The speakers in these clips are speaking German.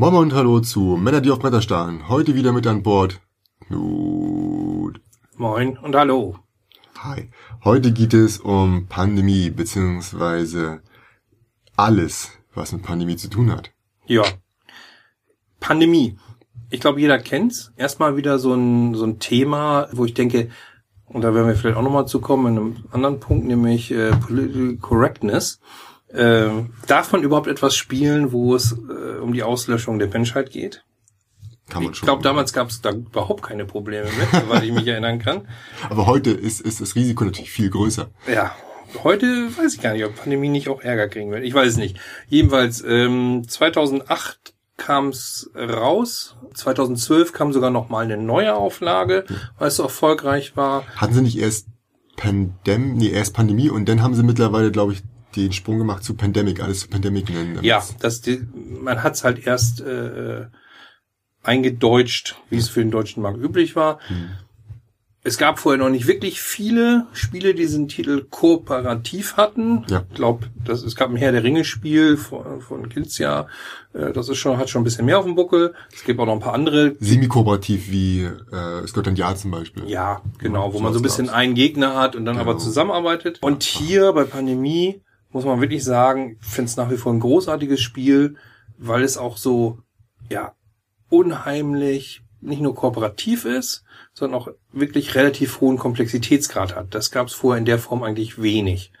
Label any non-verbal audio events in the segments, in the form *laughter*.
Moin und hallo zu Männer, die auf Bretter starren. Heute wieder mit an Bord. Knut. Moin und hallo. Hi. Heute geht es um Pandemie, beziehungsweise alles, was mit Pandemie zu tun hat. Ja. Pandemie. Ich glaube, jeder kennt's. Erstmal wieder so ein, so ein Thema, wo ich denke, und da werden wir vielleicht auch nochmal zu kommen, in einem anderen Punkt, nämlich äh, Political Correctness. Äh, darf man überhaupt etwas spielen, wo es äh, um die Auslöschung der Menschheit geht? Kann man Ich glaube, damals gab es da überhaupt keine Probleme mit, *laughs* soweit ich mich erinnern kann. Aber heute ist, ist das Risiko natürlich viel größer. Ja, heute weiß ich gar nicht, ob Pandemie nicht auch Ärger kriegen wird. Ich weiß es nicht. Jedenfalls, ähm, 2008 kam es raus. 2012 kam sogar noch mal eine neue Auflage, weil es so erfolgreich war. Hatten sie nicht erst Pandem, nee, erst Pandemie und dann haben sie mittlerweile, glaube ich, den Sprung gemacht zu Pandemic, alles zu Pandemic nennen. Ja, das, die, man hat es halt erst äh, eingedeutscht, wie es für den deutschen Markt üblich war. Es gab vorher noch nicht wirklich viele Spiele, die diesen Titel kooperativ hatten. Ja. Ich glaube, es gab ein Herr der Ringe Spiel von, von Kilzia. Äh, Das ist schon hat schon ein bisschen mehr auf dem Buckel. Es gibt auch noch ein paar andere. Semi-kooperativ wie äh, Scotland Yard zum Beispiel. Ja, genau, wo Ja, man so ein bisschen gab's. einen Gegner hat und dann aber Genau. zusammenarbeitet. Und hier bei Pandemie muss man wirklich sagen, ich finde es nach wie vor ein großartiges Spiel, weil es auch so, ja, unheimlich nicht nur kooperativ ist, sondern auch wirklich relativ hohen Komplexitätsgrad hat. Das gab es vorher in der Form eigentlich wenig.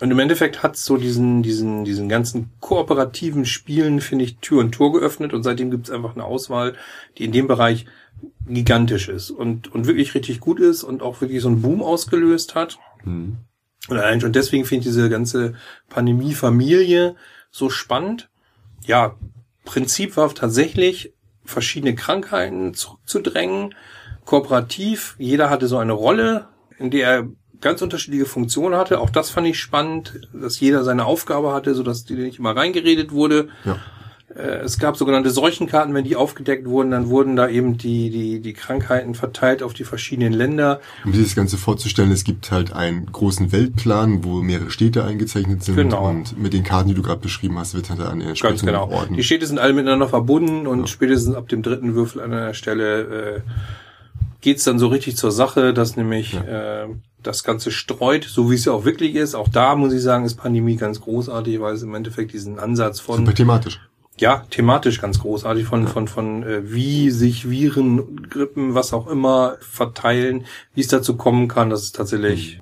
Und im Endeffekt hat so diesen, diesen, diesen ganzen kooperativen Spielen, finde ich, Tür und Tor geöffnet und seitdem gibt es einfach eine Auswahl, die in dem Bereich gigantisch ist und, und wirklich richtig gut ist und auch wirklich so einen Boom ausgelöst hat. Mhm. Und allein schon deswegen finde ich diese ganze Pandemie-Familie so spannend. Ja, Prinzip war tatsächlich, verschiedene Krankheiten zurückzudrängen, kooperativ. Jeder hatte so eine Rolle, in der er ganz unterschiedliche Funktionen hatte. Auch das fand ich spannend, dass jeder seine Aufgabe hatte, sodass die nicht immer reingeredet wurde. Ja. Äh, Es gab sogenannte Seuchenkarten, wenn die aufgedeckt wurden, dann wurden da eben die, die, die Krankheiten verteilt auf die verschiedenen Länder. Um sich das Ganze vorzustellen, es gibt halt einen großen Weltplan, wo mehrere Städte eingezeichnet sind. Genau. Und mit den Karten, die du gerade beschrieben hast, wird halt an den Ganz entsprechenden genau. Orten. Die Städte sind alle miteinander verbunden und spätestens ab dem dritten Würfel an einer Stelle äh, geht's dann so richtig zur Sache, dass nämlich äh, das Ganze streut, so wie es ja auch wirklich ist. Auch da muss ich sagen, ist Pandemie ganz großartig, weil es im Endeffekt diesen Ansatz von Super thematisch. Ja, thematisch ganz großartig von, von, von äh, wie sich Viren, Grippen, was auch immer verteilen, wie es dazu kommen kann, dass es tatsächlich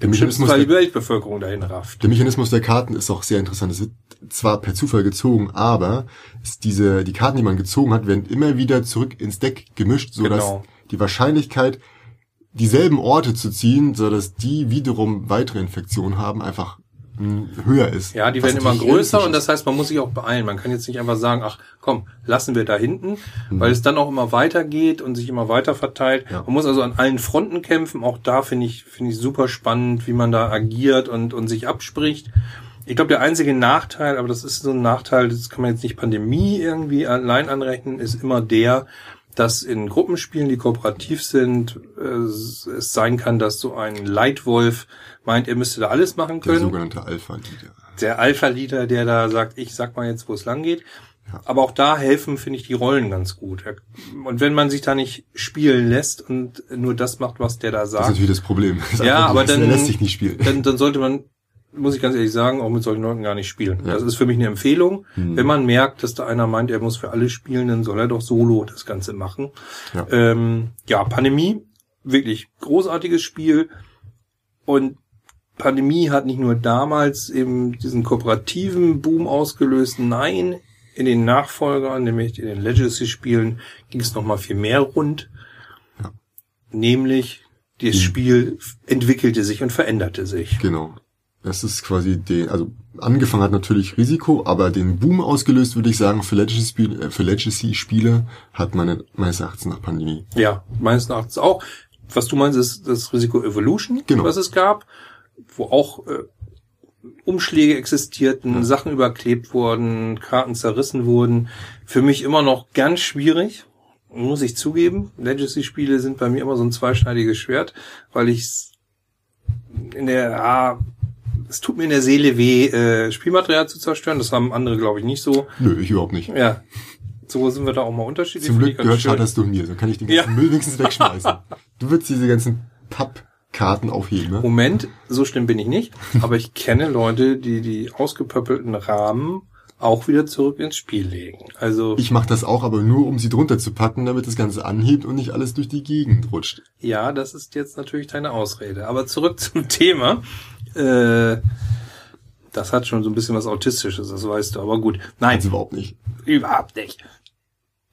Der im schlimmsten Mechanismus, Fall die der, Weltbevölkerung dahin rafft. der Mechanismus der Karten ist auch sehr interessant. Es wird zwar per Zufall gezogen, aber es diese, die Karten, die man gezogen hat, werden immer wieder zurück ins Deck gemischt, sodass Genau. die Wahrscheinlichkeit, dieselben Orte zu ziehen, sodass die wiederum weitere Infektionen haben, einfach höher ist. Ja, die werden immer größer und das heißt, man muss sich auch beeilen. Man kann jetzt nicht einfach sagen, ach komm, lassen wir da hinten, weil es dann auch immer weitergeht und sich immer weiter verteilt. Ja. Man muss also an allen Fronten kämpfen. Auch da finde ich, finde ich super spannend, wie man da agiert und, und sich abspricht. Ich glaube, der einzige Nachteil, aber das ist so ein Nachteil, das kann man jetzt nicht Pandemie irgendwie allein anrechnen, ist immer der, dass in Gruppenspielen, die kooperativ sind, äh, es sein kann, dass so ein Leitwolf meint, er müsste da alles machen Der können sogenannte Alpha-Leader. der Alpha-Leader, der da sagt, ich sag mal jetzt, wo es lang geht. Aber auch da helfen, finde ich, die Rollen ganz gut. Und wenn man sich da nicht spielen lässt und nur das macht, was der da Das ist sagt, natürlich das Problem. *laughs* Das ja, aber der dann, lässt sich nicht spielen. dann, dann sollte man, muss ich ganz ehrlich sagen, auch mit solchen Leuten gar nicht spielen. Ja. Das ist für mich eine Empfehlung. Hm. Wenn man merkt, dass da einer meint, er muss für alle spielen, dann soll er doch solo das Ganze machen. Ja. Ähm, ja, Pandemie, wirklich großartiges Spiel. Und Pandemie hat nicht nur damals eben diesen kooperativen Boom ausgelöst, nein, in den Nachfolgern, nämlich in den Legacy-Spielen, ging es nochmal viel mehr rund. Ja. Nämlich, das Mhm. Spiel entwickelte sich und veränderte sich. Genau. Das ist quasi den, also angefangen hat natürlich Risiko, aber den Boom ausgelöst, würde ich sagen, für Legacy-Spiele, äh, für Legacy-Spiele hat man meines Erachtens nach Pandemie. Ja, meines Erachtens auch. Was du meinst, ist das Risiko Evolution, Genau. was es gab, wo auch äh, Umschläge existierten, Sachen überklebt wurden, Karten zerrissen wurden. Für mich immer noch ganz schwierig, muss ich zugeben. Legacy-Spiele sind bei mir immer so ein zweischneidiges Schwert, weil ich in der, ah, es tut mir in der Seele weh, äh, Spielmaterial zu zerstören. Das haben andere, glaube ich, nicht so. Nö, ich überhaupt nicht. Ja. So sind wir da auch mal unterschiedlich. Zum Glück gehört schön. Charterstone mir, so kann ich den Ja. ganzen Müll wenigstens wegschmeißen. *laughs* Du würdest diese ganzen Pappkarten aufheben, ne? Moment, so schlimm bin ich nicht, aber ich kenne Leute, die die ausgepöppelten Rahmen auch wieder zurück ins Spiel legen. Also Ich mache das auch, aber nur um sie drunter zu packen, damit das Ganze anhebt und nicht alles durch die Gegend rutscht. ja, das ist jetzt natürlich deine Ausrede. Aber zurück zum Thema. Äh, das hat schon so ein bisschen was Autistisches, das weißt du. Aber gut, nein, Also überhaupt nicht. überhaupt nicht.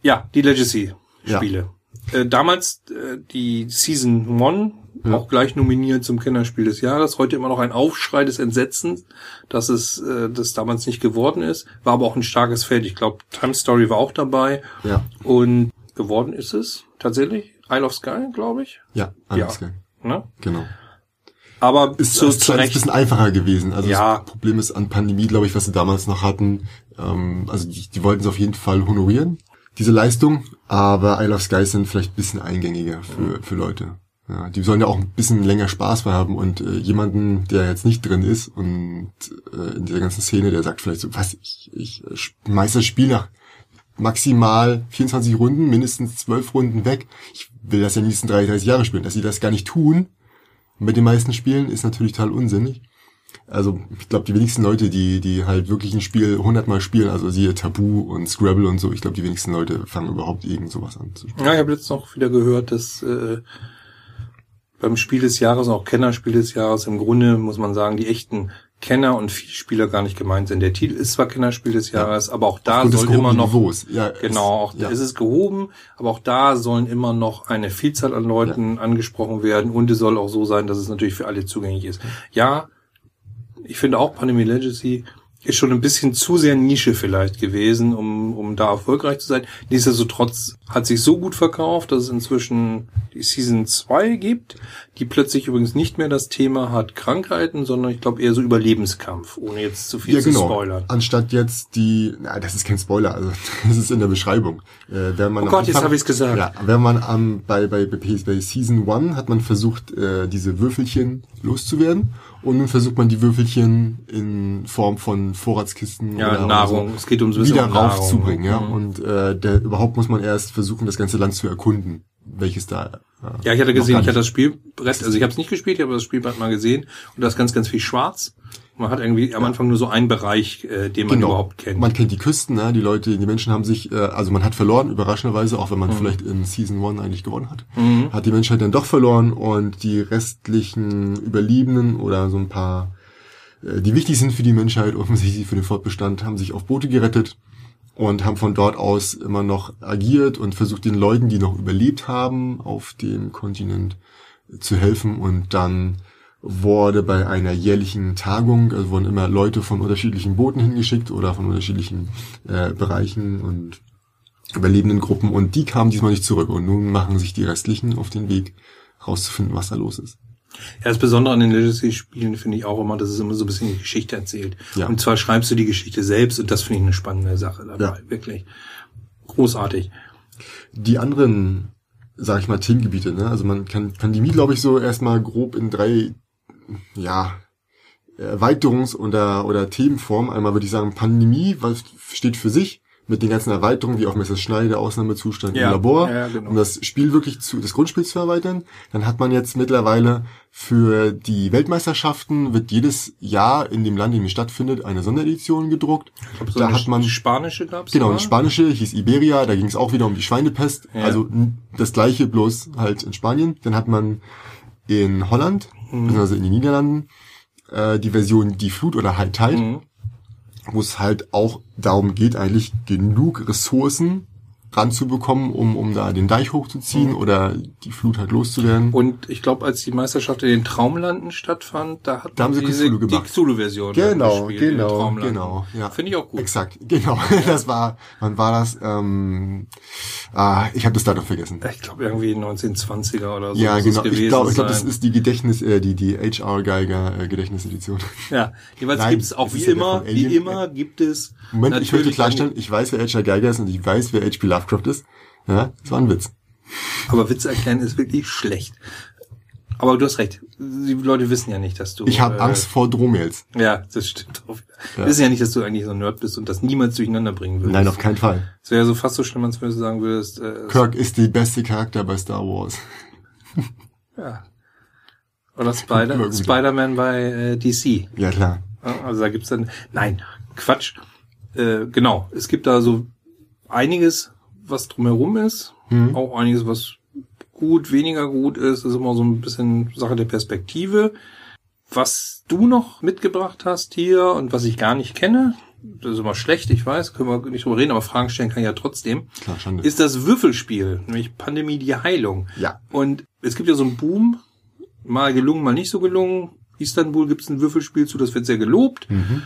Ja, die Legacy-Spiele. Äh, damals äh, die Season 1, auch gleich nominiert zum Kinderspiel des Jahres. Heute immer noch ein Aufschrei des Entsetzens, dass es äh, das damals nicht geworden ist. War aber auch ein starkes Feld. Ich glaube, Time Story war auch dabei. Ja, Und geworden ist es tatsächlich. Isle of Sky, glaube ich. ja, alles klar. Ne? Genau. Aber Ist zu, zu Recht. bisschen einfacher gewesen. Also Ja. das Problem ist an Pandemie, glaube ich, was sie damals noch hatten. Ähm, also die, die wollten es auf jeden Fall honorieren, diese Leistung. Aber Isle of Sky sind vielleicht ein bisschen eingängiger für, für Leute. Ja, die sollen ja auch ein bisschen länger Spaß bei haben und äh, jemanden, der jetzt nicht drin ist und äh, in dieser ganzen Szene, der sagt vielleicht so, was, ich, ich äh, schmeiß das Spiel nach maximal 24 Runden, mindestens 12 Runden weg. Ich will das ja die nächsten 33 Jahre spielen. Dass sie das gar nicht tun, mit den meisten Spielen, ist natürlich total unsinnig. Also ich glaube, die wenigsten Leute, die die halt wirklich ein Spiel hundertmal spielen, also siehe Tabu und Scrabble und so, ich glaube, die wenigsten Leute fangen überhaupt irgend sowas an zu spielen. Ja, ich habe jetzt noch wieder gehört, dass äh, beim Spiel des Jahres auch Kennerspiel des Jahres im Grunde muss man sagen, die echten Kenner und Vielspieler gar nicht gemeint sind. Der Titel ist zwar Kennerspiel des Jahres, aber auch da soll immer noch Niveaus. Ja, genau, auch es, ja. es ist gehoben, aber auch da sollen immer noch eine Vielzahl an Leuten angesprochen werden und es soll auch so sein, dass es natürlich für alle zugänglich ist. Ja, ich finde auch Pandemie Legacy ist schon ein bisschen zu sehr Nische vielleicht gewesen, um, um da erfolgreich zu sein. Nichtsdestotrotz hat sich so gut verkauft, dass es inzwischen die Season 2 gibt, die plötzlich übrigens nicht mehr das Thema hat Krankheiten, sondern ich glaube eher so Überlebenskampf, ohne jetzt zu viel ja, zu genau. spoilern. Anstatt jetzt die, na, das ist kein Spoiler, also *laughs* das ist in der Beschreibung. Äh, wenn man Oh Gott, jetzt Anfang- habe ich's gesagt. Ja, wenn man am bei bei bei, bei Season 1 hat man versucht, äh, diese Würfelchen loszuwerden und nun versucht man die Würfelchen in Form von Vorratskisten Ja, oder Nahrung. so Es geht um bisschen wieder um raufzubringen, ja. Mhm. Und äh, der, überhaupt muss man erst versuchen, das ganze Land zu erkunden, welches da. Äh, Ja, ich hatte gesehen, ich hatte das Spielbrett, also ich habe es nicht gespielt, ich habe das Spielbrett mal gesehen und da ist ganz, ganz viel schwarz. Man hat irgendwie am Anfang nur so einen Bereich, äh, den man überhaupt kennt. Genau. Man kennt die Küsten, ne? die Leute, die Menschen haben sich, äh, also man hat verloren, überraschenderweise, auch wenn Mhm. man vielleicht in Season 1 eigentlich gewonnen hat, hat die Menschheit dann doch verloren und die restlichen Überlebenden oder so ein paar, äh, die wichtig sind für die Menschheit, offensichtlich für den Fortbestand, haben sich auf Boote gerettet und haben von dort aus immer noch agiert und versucht den Leuten, die noch überlebt haben, auf dem Kontinent zu helfen und dann wurde bei einer jährlichen Tagung, also wurden immer Leute von unterschiedlichen Booten hingeschickt oder von unterschiedlichen äh, Bereichen und überlebenden Gruppen und die kamen diesmal nicht zurück und nun machen sich die restlichen auf den Weg rauszufinden, was da los ist. Ja, das Besondere an den Legacy-Spielen finde ich auch immer, dass es immer so ein bisschen die Geschichte erzählt. Ja. Und zwar schreibst du die Geschichte selbst und das finde ich eine spannende Sache dabei. Ja. Wirklich. Großartig. Die anderen, sag ich mal, Themengebiete, ne? Also man kann Pandemie, glaube ich, so erstmal grob in drei, ja, Erweiterungs- oder, oder Themenformen. Einmal würde ich sagen, Pandemie, was steht für sich, mit den ganzen Erweiterungen, wie auch Messerschneide, Ausnahmezustand Ja, im Labor, ja, genau. um das Spiel wirklich zu, das Grundspiel zu erweitern. Dann hat man jetzt mittlerweile für die Weltmeisterschaften wird jedes Jahr in dem Land, in dem es stattfindet, eine Sonderedition gedruckt. Ich glaub, so da hat man Spanische gab's Genau, eine spanische hieß Iberia, da ging es auch wieder um die Schweinepest. Ja. Also das gleiche, bloß halt in Spanien. Dann hat man in Holland, Mhm. beziehungsweise in den Niederlanden, äh, die Version Die Flut oder High Tide, Mhm. wo es halt auch darum geht, eigentlich genug Ressourcen ranzubekommen, um, um da den Deich hochzuziehen oder die Flut halt loszuwerden. Mhm. Und ich glaube, als die Meisterschaft in den Traumlanden stattfand, da hat Da haben sie diese, Cthulhu die gemacht. Cthulhu-Version Genau, gespielt genau, genau, ja. Finde ich auch gut. Exakt, *laughs* genau. Das war, wann war das? Ähm, ah, ich habe das Datum vergessen. Ich glaube irgendwie 1920er oder so. Ja, genau. Ich glaube, ich glaub, das ist die Gedächtnis, äh, die die HR Geiger äh, Gedächtnisedition. Ja, jeweils Nein, gibt es auch wie ja immer, wie Alien. immer gibt es Moment, ich möchte klarstellen, ich weiß, wer HR Geiger ist und ich weiß, wer HP Lovecraft ist. Ja, das war ein Witz. aber Witze erklären ist wirklich schlecht. Aber du hast recht. Die Leute wissen ja nicht, dass du. Ich habe äh, Angst vor Drohmails. Ja, das stimmt auch. Ja. Wissen ja nicht, dass du eigentlich so ein Nerd bist und das niemals durcheinander bringen würdest. Nein, auf keinen Fall. Es wäre so fast so schlimm, als würdest du sagen würdest, äh, Kirk ist die beste Charakter bei Star Wars. *laughs* ja. Oder Spider. Spider-Man bei äh, DC. Ja, klar. Also da gibt's dann, nein, Quatsch. Äh, genau, es gibt da so einiges, was drumherum ist, Mhm. auch einiges, was gut, weniger gut ist. Ist immer so ein bisschen Sache der Perspektive. Was du noch mitgebracht hast hier und was ich gar nicht kenne, das ist immer schlecht, ich weiß, können wir nicht drüber reden, aber Fragen stellen kann ich ja trotzdem, Klar, Schande. ist das Würfelspiel, nämlich Pandemie die Heilung. ja. Und es gibt ja so einen Boom, mal gelungen, mal nicht so gelungen. Istanbul gibt es ein Würfelspiel zu, das wird sehr gelobt. Mhm.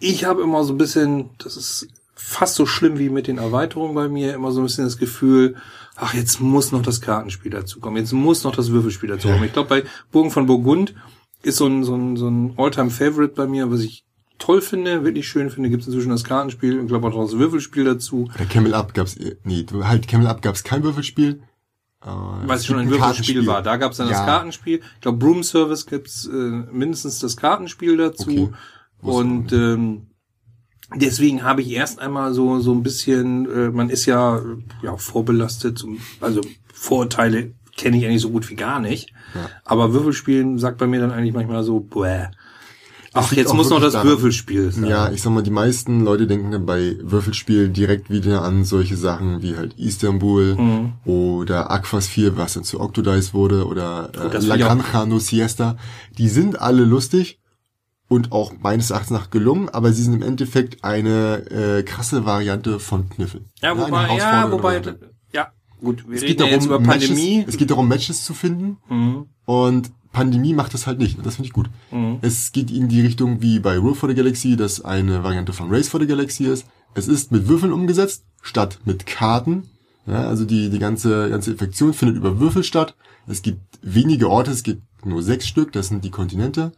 Ich habe immer so ein bisschen, das ist fast so schlimm wie mit den Erweiterungen bei mir, immer so ein bisschen das Gefühl, ach, jetzt muss noch das Kartenspiel dazukommen, jetzt muss noch das Würfelspiel dazukommen. Ich glaube, bei Burgen von Burgund ist so ein, so ein, so ein All-Time-Favorite bei mir, was ich toll finde, wirklich schön finde, gibt es inzwischen das Kartenspiel, ich glaube auch das Würfelspiel dazu. Bei Camel Up gab's, nee, halt Camel Up gab's kein Würfelspiel. Äh, Weil es schon ein Würfelspiel war. Da gab es dann das Ja. Kartenspiel. Ich glaube, Broom Service gibt's äh, mindestens das Kartenspiel dazu. Okay. Und ähm, deswegen habe ich erst einmal so so ein bisschen, äh, man ist ja ja vorbelastet, zum- also Vorurteile kenne ich eigentlich so gut wie gar nicht. Ja. Aber Würfelspielen sagt bei mir dann eigentlich manchmal so, bäh. Ach, jetzt muss noch das daran. Würfelspiel sein. Ja, ich sag mal, die meisten Leute denken dann bei Würfelspielen direkt wieder an solche Sachen wie halt Istanbul Mhm. oder Aquas 4, was dann zu Octodice wurde, oder äh, La Granja No Siesta. Die sind alle lustig und auch meines Erachtens nach gelungen, aber sie sind im Endeffekt eine äh, krasse Variante von Kniffel. Ja, wobei, ja, herausfordernde wobei, Variante. ja, gut, wir Es geht ja jetzt über darum, Pandemie. Matches, es geht darum, Matches zu finden. Mhm. Und Pandemie macht das halt nicht. Und das finde ich gut. Mhm. Es geht in die Richtung wie bei Rule for the Galaxy, das eine Variante von Race for the Galaxy ist. Es ist mit Würfeln umgesetzt, statt mit Karten. Ja, also die, die ganze, ganze Infektion findet über Würfel statt. Es gibt wenige Orte, es gibt nur sechs Stück, das sind die Kontinente.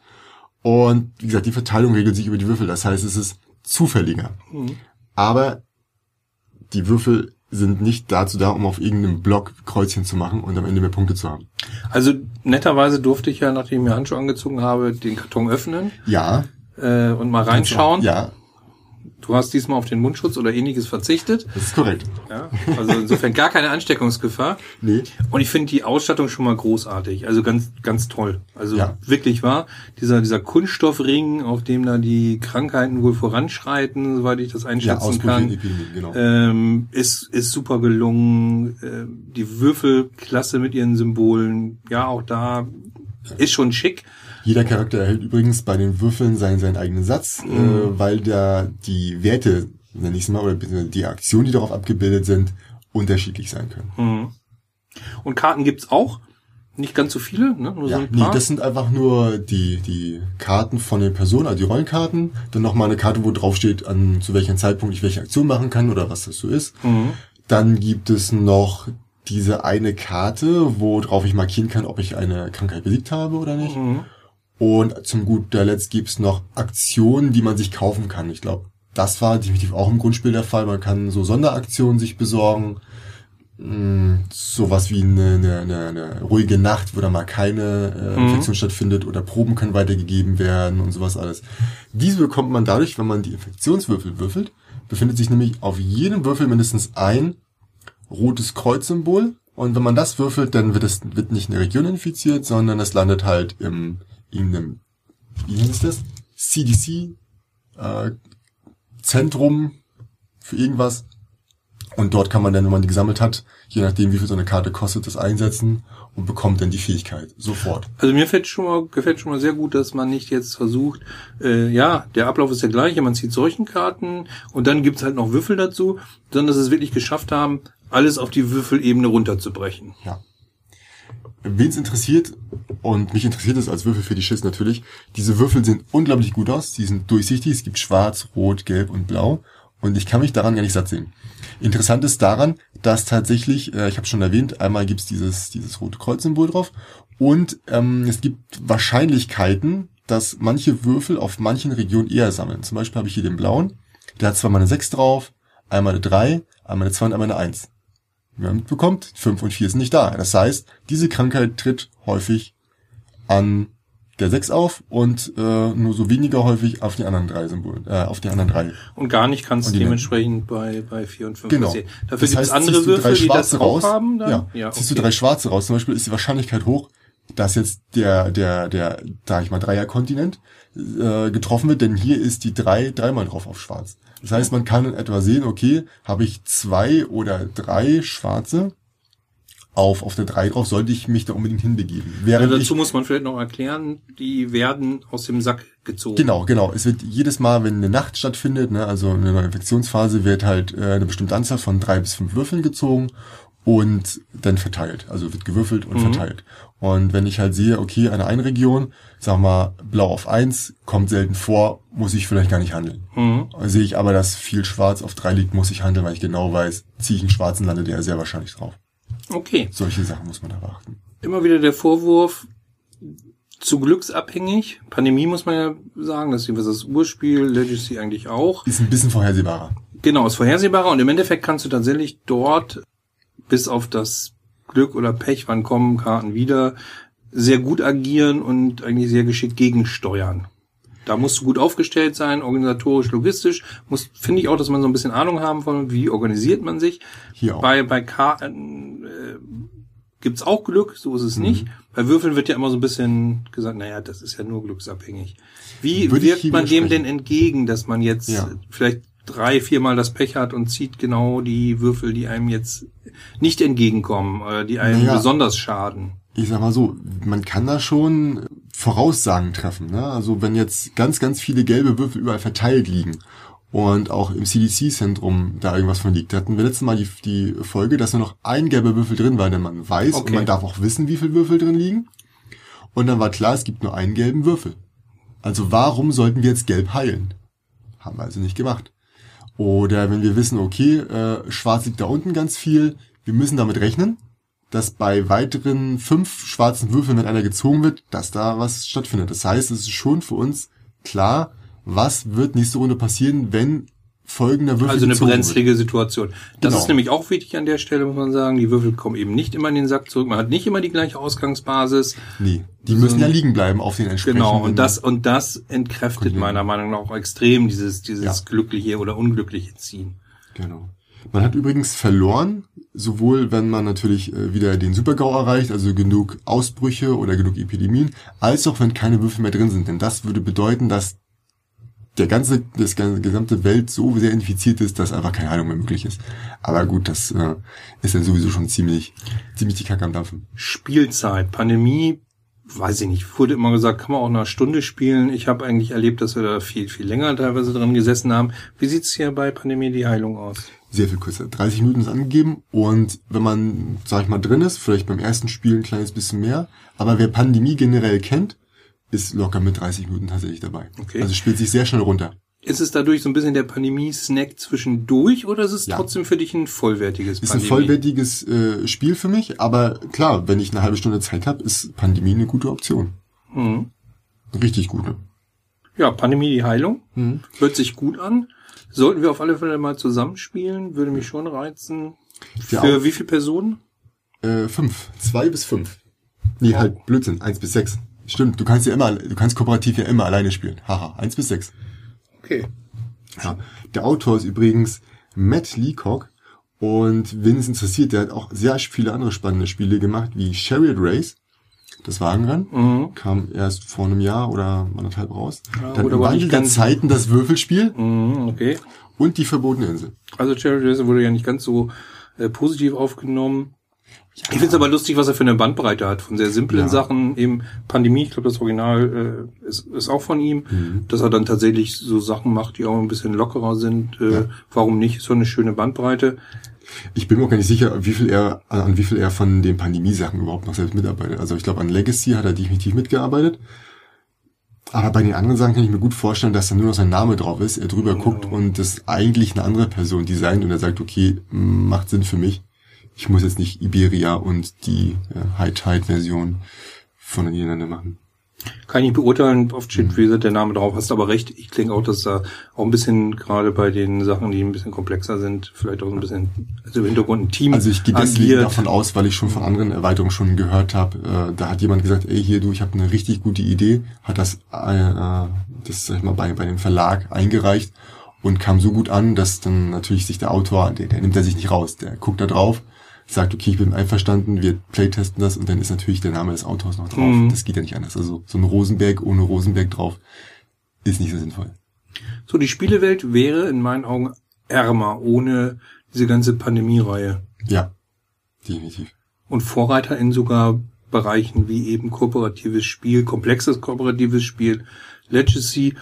Und wie gesagt, die Verteilung regelt sich über die Würfel. Das heißt, es ist zufälliger. Mhm. Aber die Würfel sind nicht dazu da, um auf irgendeinem Block Kreuzchen zu machen und am Ende mehr Punkte zu haben. Also netterweise durfte ich ja, nachdem ich mir Handschuhe angezogen habe, den Karton öffnen Ja. äh, und mal reinschauen. Ja, Du hast diesmal auf den Mundschutz oder ähnliches verzichtet. das ist korrekt. Ja, also insofern gar keine Ansteckungsgefahr. *laughs* Nee. Und ich finde die Ausstattung schon mal großartig. Also ganz, ganz toll. Also Ja. wirklich wahr. Dieser, dieser Kunststoffring, auf dem da die Krankheiten wohl voranschreiten, soweit ich das Ja, einschätzen in kann. Epidemie, genau. Ähm, ist, ist super gelungen. Ähm, die Würfelklasse mit ihren Symbolen, ja, auch da ist schon schick. Jeder Charakter erhält übrigens bei den Würfeln seinen, seinen eigenen Satz, Mhm. äh, weil da die Werte, nenne ich es mal, oder die Aktionen, die darauf abgebildet sind, unterschiedlich sein können. Mhm. Und Karten gibt's auch. Nicht ganz so viele, ne? Nur Ja, so ein nee, paar. das sind einfach nur die, die Karten von den Personen, also die Rollenkarten. Dann nochmal eine Karte, wo drauf steht, an zu welchem Zeitpunkt ich welche Aktion machen kann oder was das so ist. mhm. Dann gibt es noch diese eine Karte, wo drauf ich markieren kann, ob ich eine Krankheit besiegt habe oder nicht. Mhm. Und zum guter Letzt gibt's noch Aktionen, die man sich kaufen kann. Ich glaube, das war definitiv auch im Grundspiel der Fall. Man kann so Sonderaktionen sich besorgen. Hm, Sowas wie eine, eine, eine, eine ruhige Nacht, wo da mal keine äh, Mhm. Infektion stattfindet oder Proben können weitergegeben werden und sowas alles. Diese bekommt man dadurch, wenn man die Infektionswürfel würfelt, befindet sich nämlich auf jedem Würfel mindestens ein rotes Kreuzsymbol. Und wenn man das würfelt, dann wird es wird nicht eine Region infiziert, sondern es landet halt im irgendeinem, wie nennt das? CDC äh, Zentrum für irgendwas. Und dort kann man dann, wenn man die gesammelt hat, je nachdem, wie viel so eine Karte kostet, das einsetzen und bekommt dann die Fähigkeit sofort. Also mir fällt schon mal, gefällt schon mal sehr gut, dass man nicht jetzt versucht, äh, ja, der Ablauf ist der gleiche, man zieht solchen Karten und dann gibt's halt noch Würfel dazu, sondern dass sie es wirklich geschafft haben, alles auf die Würfelebene runterzubrechen. Ja. Wen es interessiert, und mich interessiert es als Würfel für die Schiss natürlich, diese Würfel sehen unglaublich gut aus. Sie sind durchsichtig, es gibt schwarz, rot, gelb und blau. Und ich kann mich daran gar nicht satt sehen. Interessant ist daran, dass tatsächlich, äh, ich habe schon erwähnt, einmal gibt's dieses, dieses rote Kreuzsymbol drauf. Und ähm, es gibt Wahrscheinlichkeiten, dass manche Würfel auf manchen Regionen eher sammeln. Zum Beispiel habe ich hier den blauen. Der hat zwar mal eine 6 drauf, einmal eine 3, einmal eine 2 und einmal eine 1 wie man mitbekommt, 5 und 4 sind nicht da. Das heißt, diese Krankheit tritt häufig an der 6 auf und äh, nur so weniger häufig auf die anderen drei Symbolen, äh, auf die anderen drei. Und gar nicht kannst du dementsprechend bei, bei 4 und 5 Genau. passieren. Dafür Das gibt es heißt, andere Würfel, die das raus, haben dann? Ja, ziehst du drei Schwarze raus, zum Beispiel ist die Wahrscheinlichkeit hoch, dass jetzt der, der, der, sag ich mal, Dreierkontinent äh, getroffen wird, denn hier ist die drei dreimal drauf auf Schwarz. Das heißt, man kann in etwa sehen, okay, habe ich zwei oder drei Schwarze auf, auf der drei drauf, sollte ich mich da unbedingt hinbegeben. Während Also ich, dazu muss man vielleicht noch erklären, die werden aus dem Sack gezogen. Genau, genau. Es wird jedes Mal, wenn eine Nacht stattfindet, ne, also eine neue Infektionsphase, wird halt äh, eine bestimmte Anzahl von drei bis fünf Würfeln gezogen und dann verteilt. Also wird gewürfelt und verteilt. Und wenn ich halt sehe, okay, eine Einregion, sag mal, blau auf eins, kommt selten vor, muss ich vielleicht gar nicht handeln. Mhm. Sehe ich aber, dass viel schwarz auf drei liegt, muss ich handeln, weil ich genau weiß, ziehe ich einen schwarzen, landet der sehr wahrscheinlich drauf. Okay. Solche Sachen muss man da beachten. Immer wieder der Vorwurf, zu glücksabhängig. Pandemie muss man ja sagen, das ist das Urspiel, Legacy eigentlich auch. Ist ein bisschen vorhersehbarer. Genau, ist vorhersehbarer und im Endeffekt kannst du tatsächlich dort bis auf das Glück oder Pech, wann kommen Karten wieder, sehr gut agieren und eigentlich sehr geschickt gegensteuern. Da musst du gut aufgestellt sein, organisatorisch, logistisch. Muss, finde ich auch, dass man so ein bisschen Ahnung haben von, wie organisiert man sich. Hier auch. Bei, bei Karten äh, gibt's auch Glück, so ist es Mhm. nicht. Bei Würfeln wird ja immer so ein bisschen gesagt, naja, das ist ja nur glücksabhängig. Wie Würde wirkt man dem denn entgegen, dass man jetzt Ja. vielleicht drei, viermal das Pech hat und zieht genau die Würfel, die einem jetzt nicht entgegenkommen, oder die einem Naja. besonders schaden? ich sag mal so, man kann da schon Voraussagen treffen. Ne? Also wenn jetzt ganz, ganz viele gelbe Würfel überall verteilt liegen und auch im CDC-Zentrum da irgendwas von liegt, hatten wir letztes Mal die, die Folge, dass nur noch ein gelber Würfel drin war, denn man weiß und Okay. man darf auch wissen, wie viele Würfel drin liegen. Und dann war klar, es gibt nur einen gelben Würfel. Also warum sollten wir jetzt gelb heilen? Haben wir also nicht gemacht. Oder wenn wir wissen, okay, äh, schwarz liegt da unten ganz viel, wir müssen damit rechnen, dass bei weiteren fünf schwarzen Würfeln, wenn einer gezogen wird, dass da was stattfindet. Das heißt, es ist schon für uns klar, was wird nächste Runde passieren, wenn folgender Würfel Also eine wird. brenzlige Situation. Das Genau. ist nämlich auch wichtig an der Stelle, muss man sagen. Die Würfel kommen eben nicht immer in den Sack zurück. Man hat nicht immer die gleiche Ausgangsbasis. Nee, die müssen ja liegen bleiben auf den entsprechenden. Genau, und das, und das entkräftet Kontinent. meiner Meinung nach auch extrem dieses, dieses Ja. glückliche oder unglückliche Ziehen. Genau. Man hat übrigens verloren, sowohl wenn man natürlich äh, wieder den Supergau erreicht, also genug Ausbrüche oder genug Epidemien, als auch wenn keine Würfel mehr drin sind. Denn das würde bedeuten, dass der ganze, das ganze gesamte Welt so sehr infiziert ist, dass einfach keine Heilung mehr möglich ist. Aber gut, das äh, ist dann sowieso schon ziemlich, ziemlich die Kacke am Dampfen. Spielzeit, Pandemie, weiß ich nicht, wurde immer gesagt, kann man auch eine Stunde spielen. Ich habe eigentlich erlebt, dass wir da viel, viel länger teilweise drin gesessen haben. Wie sieht's hier bei Pandemie die Heilung aus? Sehr viel kürzer. 30 Minuten ist angegeben und wenn man, sag ich mal, drin ist, vielleicht beim ersten Spiel ein kleines bisschen mehr, aber wer Pandemie generell kennt, ist locker mit 30 Minuten tatsächlich dabei. Okay. Also spielt sich sehr schnell runter. Ist es dadurch so ein bisschen der Pandemie-Snack zwischendurch oder ist es Ja. trotzdem für dich ein vollwertiges Ist ein vollwertiges äh, Spiel für mich, aber klar, wenn ich eine halbe Stunde Zeit habe, ist Pandemie eine gute Option. Mhm. Richtig gute. Ja, Pandemie die Heilung. Mhm. Hört sich gut an. Sollten wir auf alle Fälle mal zusammenspielen, würde mich schon reizen. Ja, Für auch. wie viele Personen? Äh, fünf. Zwei bis fünf. Nee, halt Blödsinn. Eins bis sechs. Stimmt, du kannst ja immer, du kannst kooperativ ja immer alleine spielen. Haha, eins bis sechs. Okay. Ja. Der Autor ist übrigens Matt Leacock und wen es interessiert, der hat auch sehr viele andere spannende Spiele gemacht, wie Chariot Race, das Wagenrennen, Mhm. kam erst vor einem Jahr oder anderthalb raus. Ja, Dann im Wandel der Zeiten das Würfelspiel Mhm, okay. und die verbotene Insel. Also Cherry Jason wurde ja nicht ganz so äh, positiv aufgenommen. Ich finde es aber lustig, was er für eine Bandbreite hat. Von sehr simplen Ja. Sachen, eben Pandemie, ich glaube, das Original äh, ist, ist auch von ihm, Mhm. dass er dann tatsächlich so Sachen macht, die auch ein bisschen lockerer sind. Äh, Ja. Warum nicht? Ist so eine schöne Bandbreite. Ich bin mir auch gar nicht sicher, wie viel er, an wie viel er von den Pandemie-Sachen überhaupt noch selbst mitarbeitet. Also ich glaube, an Legacy hat er definitiv mitgearbeitet. Aber bei den anderen Sachen kann ich mir gut vorstellen, dass da nur noch sein Name drauf ist, er drüber guckt und das eigentlich eine andere Person designt und er sagt, okay, macht Sinn für mich. Ich muss jetzt nicht Iberia und die ja, High Tide Version voneinander machen. Kann ich beurteilen, oft steht, wie gesagt, der Name drauf, hast aber recht. Ich denke auch, dass da auch ein bisschen, gerade bei den Sachen, die ein bisschen komplexer sind, vielleicht auch ein bisschen, also im Hintergrund ein Team Also ich gehe deswegen davon aus, weil ich schon von anderen Erweiterungen schon gehört habe, äh, da hat jemand gesagt, ey hier du, ich habe eine richtig gute Idee, hat das, äh, äh, das sag ich mal bei, bei dem Verlag eingereicht und kam so gut an, dass dann natürlich sich der Autor, der, der nimmt er sich nicht raus, der guckt da drauf, sagt, okay, ich bin einverstanden, wir playtesten das und dann ist natürlich der Name des Autors noch drauf. Mhm. Das geht ja nicht anders. Also so ein Rosenberg ohne Rosenberg drauf ist nicht so sinnvoll. So, die Spielewelt wäre in meinen Augen ärmer ohne diese ganze Pandemie-Reihe. Ja, definitiv. Und Vorreiter in sogar Bereichen wie eben kooperatives Spiel, komplexes kooperatives Spiel, Legacy.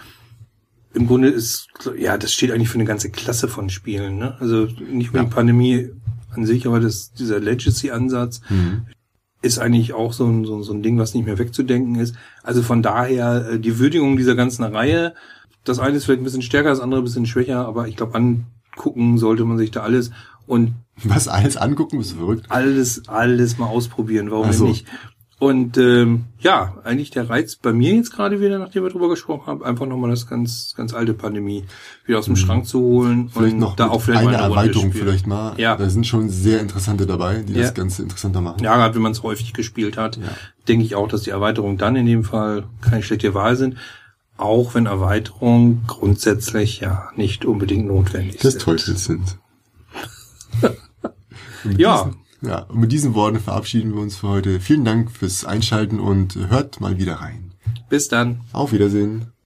Im Grunde ist, ja, das steht eigentlich für eine ganze Klasse von Spielen, ne? Also nicht nur Ja. die Pandemie an sich, aber das, dieser Legacy-Ansatz Mhm. ist eigentlich auch so ein, so, so ein Ding, was nicht mehr wegzudenken ist. Also von daher äh, die Würdigung dieser ganzen Reihe. Das eine ist vielleicht ein bisschen stärker, das andere ein bisschen schwächer, aber ich glaube, angucken sollte man sich da alles und Was alles angucken, bist du verrückt? alles, alles mal ausprobieren, warum so. nicht? Und ähm, ja, eigentlich der Reiz bei mir jetzt gerade wieder, nachdem wir drüber gesprochen haben, einfach nochmal das ganz, ganz alte Pandemie wieder aus dem Schrank zu holen Mhm. Vielleicht und noch da auch vielleicht eine eine Erweiterung vielleicht mal. Ja. Da sind schon sehr interessante dabei, die Ja. das Ganze interessanter machen. Ja, gerade wenn man es häufig gespielt hat, Ja. denke ich auch, dass die Erweiterungen dann in dem Fall keine schlechte Wahl sind. Auch wenn Erweiterungen grundsätzlich ja nicht unbedingt notwendig Des sind. Teufels sind. *laughs* Ja. Diesen, ja, und mit diesen Worten verabschieden wir uns für heute. Vielen Dank fürs Einschalten und hört mal wieder rein. Bis dann. Auf Wiedersehen.